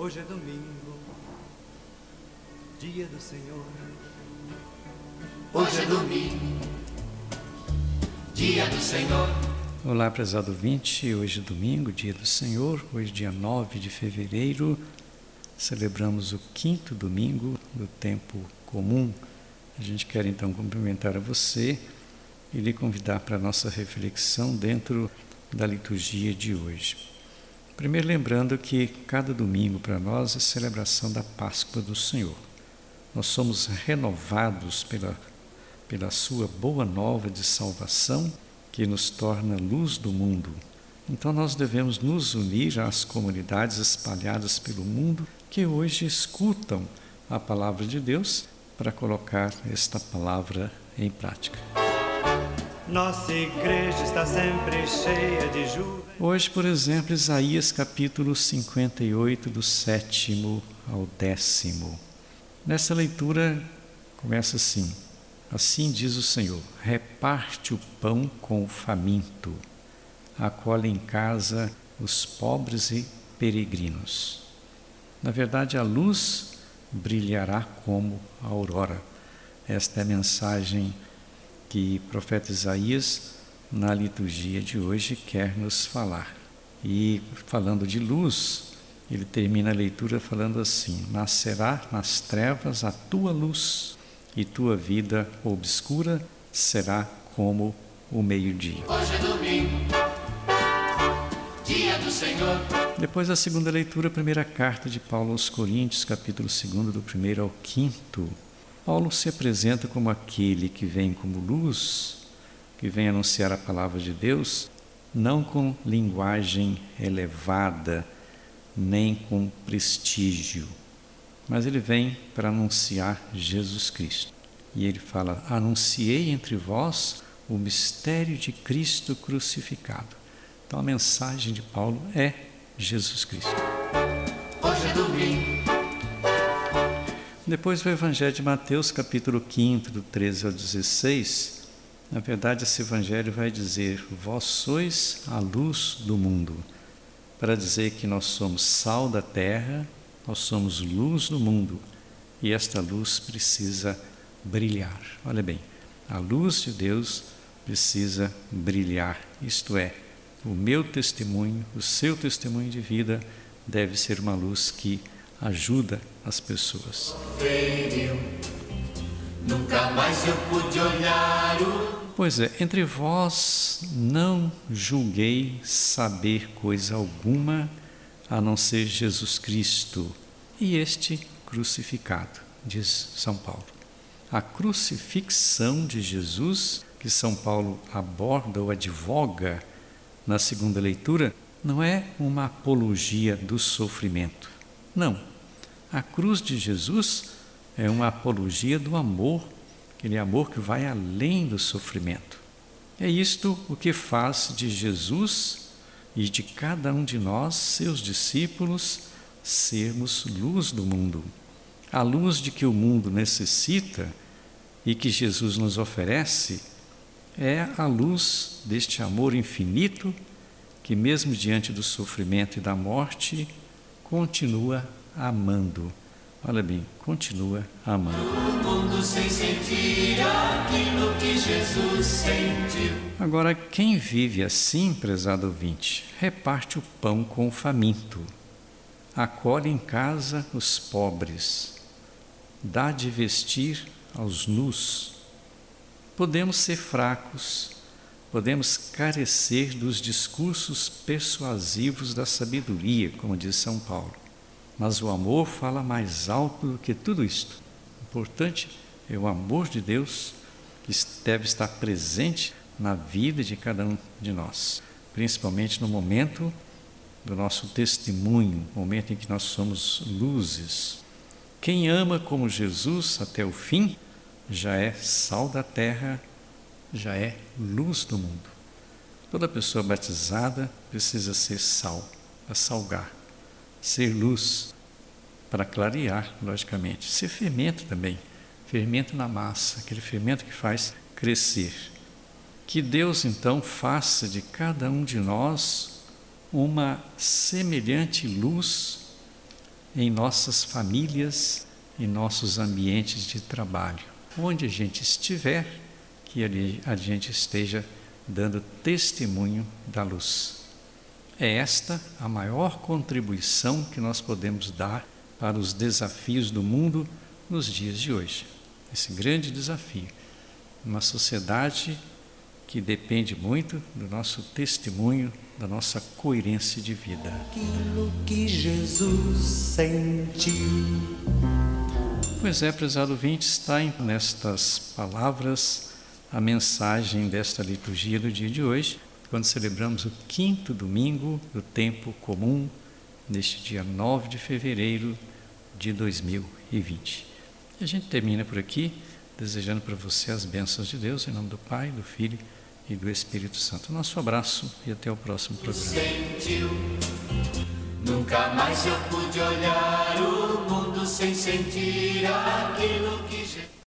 Hoje é domingo, dia do Senhor. Hoje é domingo, dia do Senhor. Olá, prezado ouvinte. Hoje é domingo, dia do Senhor. Hoje, dia 9 de fevereiro, celebramos o quinto domingo do tempo comum. A gente quer então cumprimentar a você e lhe convidar para a nossa reflexão dentro da liturgia de hoje. Primeiro, lembrando que cada domingo para nós é celebração da Páscoa do Senhor. Nós somos renovados pela, pela Sua boa nova de salvação que nos torna luz do mundo. Então, nós devemos nos unir às comunidades espalhadas pelo mundo que hoje escutam a palavra de Deus para colocar esta palavra em prática. Nossa igreja está sempre cheia de júbilo. Hoje, por exemplo, Isaías capítulo 58, do sétimo ao décimo. Nessa leitura começa assim: Assim diz o Senhor: reparte o pão com o faminto, acolhe em casa os pobres e peregrinos. Na verdade, a luz brilhará como a aurora. Esta é a mensagem que o profeta Isaías, na liturgia de hoje, quer nos falar. E falando de luz, ele termina a leitura falando assim: Nascerá nas trevas a tua luz, e tua vida obscura será como o meio-dia. Hoje é domingo, dia do Senhor. Depois da segunda leitura, a primeira carta de Paulo aos Coríntios, capítulo 2, do primeiro ao quinto. Paulo se apresenta como aquele que vem como luz, que vem anunciar a palavra de Deus, não com linguagem elevada, nem com prestígio, mas ele vem para anunciar Jesus Cristo. E ele fala: Anunciei entre vós o mistério de Cristo crucificado. Então a mensagem de Paulo é Jesus Cristo. Hoje é domingo, Depois o Evangelho de Mateus, capítulo 5, do 13 ao 16. Na verdade, esse Evangelho vai dizer: Vós sois a luz do mundo. Para dizer que nós somos sal da terra, nós somos luz do mundo. E esta luz precisa brilhar. Olha bem, a luz de Deus precisa brilhar, isto é, o meu testemunho, o seu testemunho de vida deve ser uma luz que ajuda as pessoas. feriu. Nunca mais eu pude olhar o. Pois é, entre vós não julguei saber coisa alguma a não ser Jesus Cristo e este crucificado, diz São Paulo. A crucifixão de Jesus, que São Paulo aborda ou advoga na segunda leitura, não é uma apologia do sofrimento. Não. A cruz de Jesus é uma apologia do amor, aquele amor que vai além do sofrimento. É isto o que faz de Jesus e de cada um de nós, seus discípulos, sermos luz do mundo. A luz de que o mundo necessita e que Jesus nos oferece é a luz deste amor infinito que, mesmo diante do sofrimento e da morte, continua amando. Olha bem, continua amando. O mundo sem sentir aquilo que Jesus sentiu. Agora, quem vive assim, prezado ouvinte, reparte o pão com o faminto, acolhe em casa os pobres, dá de vestir aos nus. Podemos ser fracos, podemos carecer dos discursos persuasivos da sabedoria, como diz São Paulo. Mas o amor fala mais alto do que tudo isto. O importante é o amor de Deus que deve estar presente na vida de cada um de nós, principalmente no momento do nosso testemunho, momento em que nós somos luzes. Quem ama como Jesus até o fim já é sal da terra, já é luz do mundo. Toda pessoa batizada precisa ser sal, para salgar, ser luz, para clarear, logicamente, ser fermento também, fermento na massa, aquele fermento que faz crescer. Que Deus então faça de cada um de nós uma semelhante luz em nossas famílias, em nossos ambientes de trabalho. Onde a gente estiver, que a gente esteja dando testemunho da luz. É esta a maior contribuição que nós podemos dar para os desafios do mundo nos dias de hoje. Esse grande desafio. Uma sociedade que depende muito do nosso testemunho, da nossa coerência de vida. Aquilo que Jesus sentiu. Pois é, prezado vinte, está nestas palavras a mensagem desta liturgia do dia de hoje, quando celebramos o quinto domingo do tempo comum, neste dia 9 de fevereiro de 2020. E a gente termina por aqui, desejando para você as bênçãos de Deus, em nome do Pai, do Filho e do Espírito Santo. Nosso abraço e até o próximo programa. Nunca mais eu pude olhar o mundo sem sentir aquilo que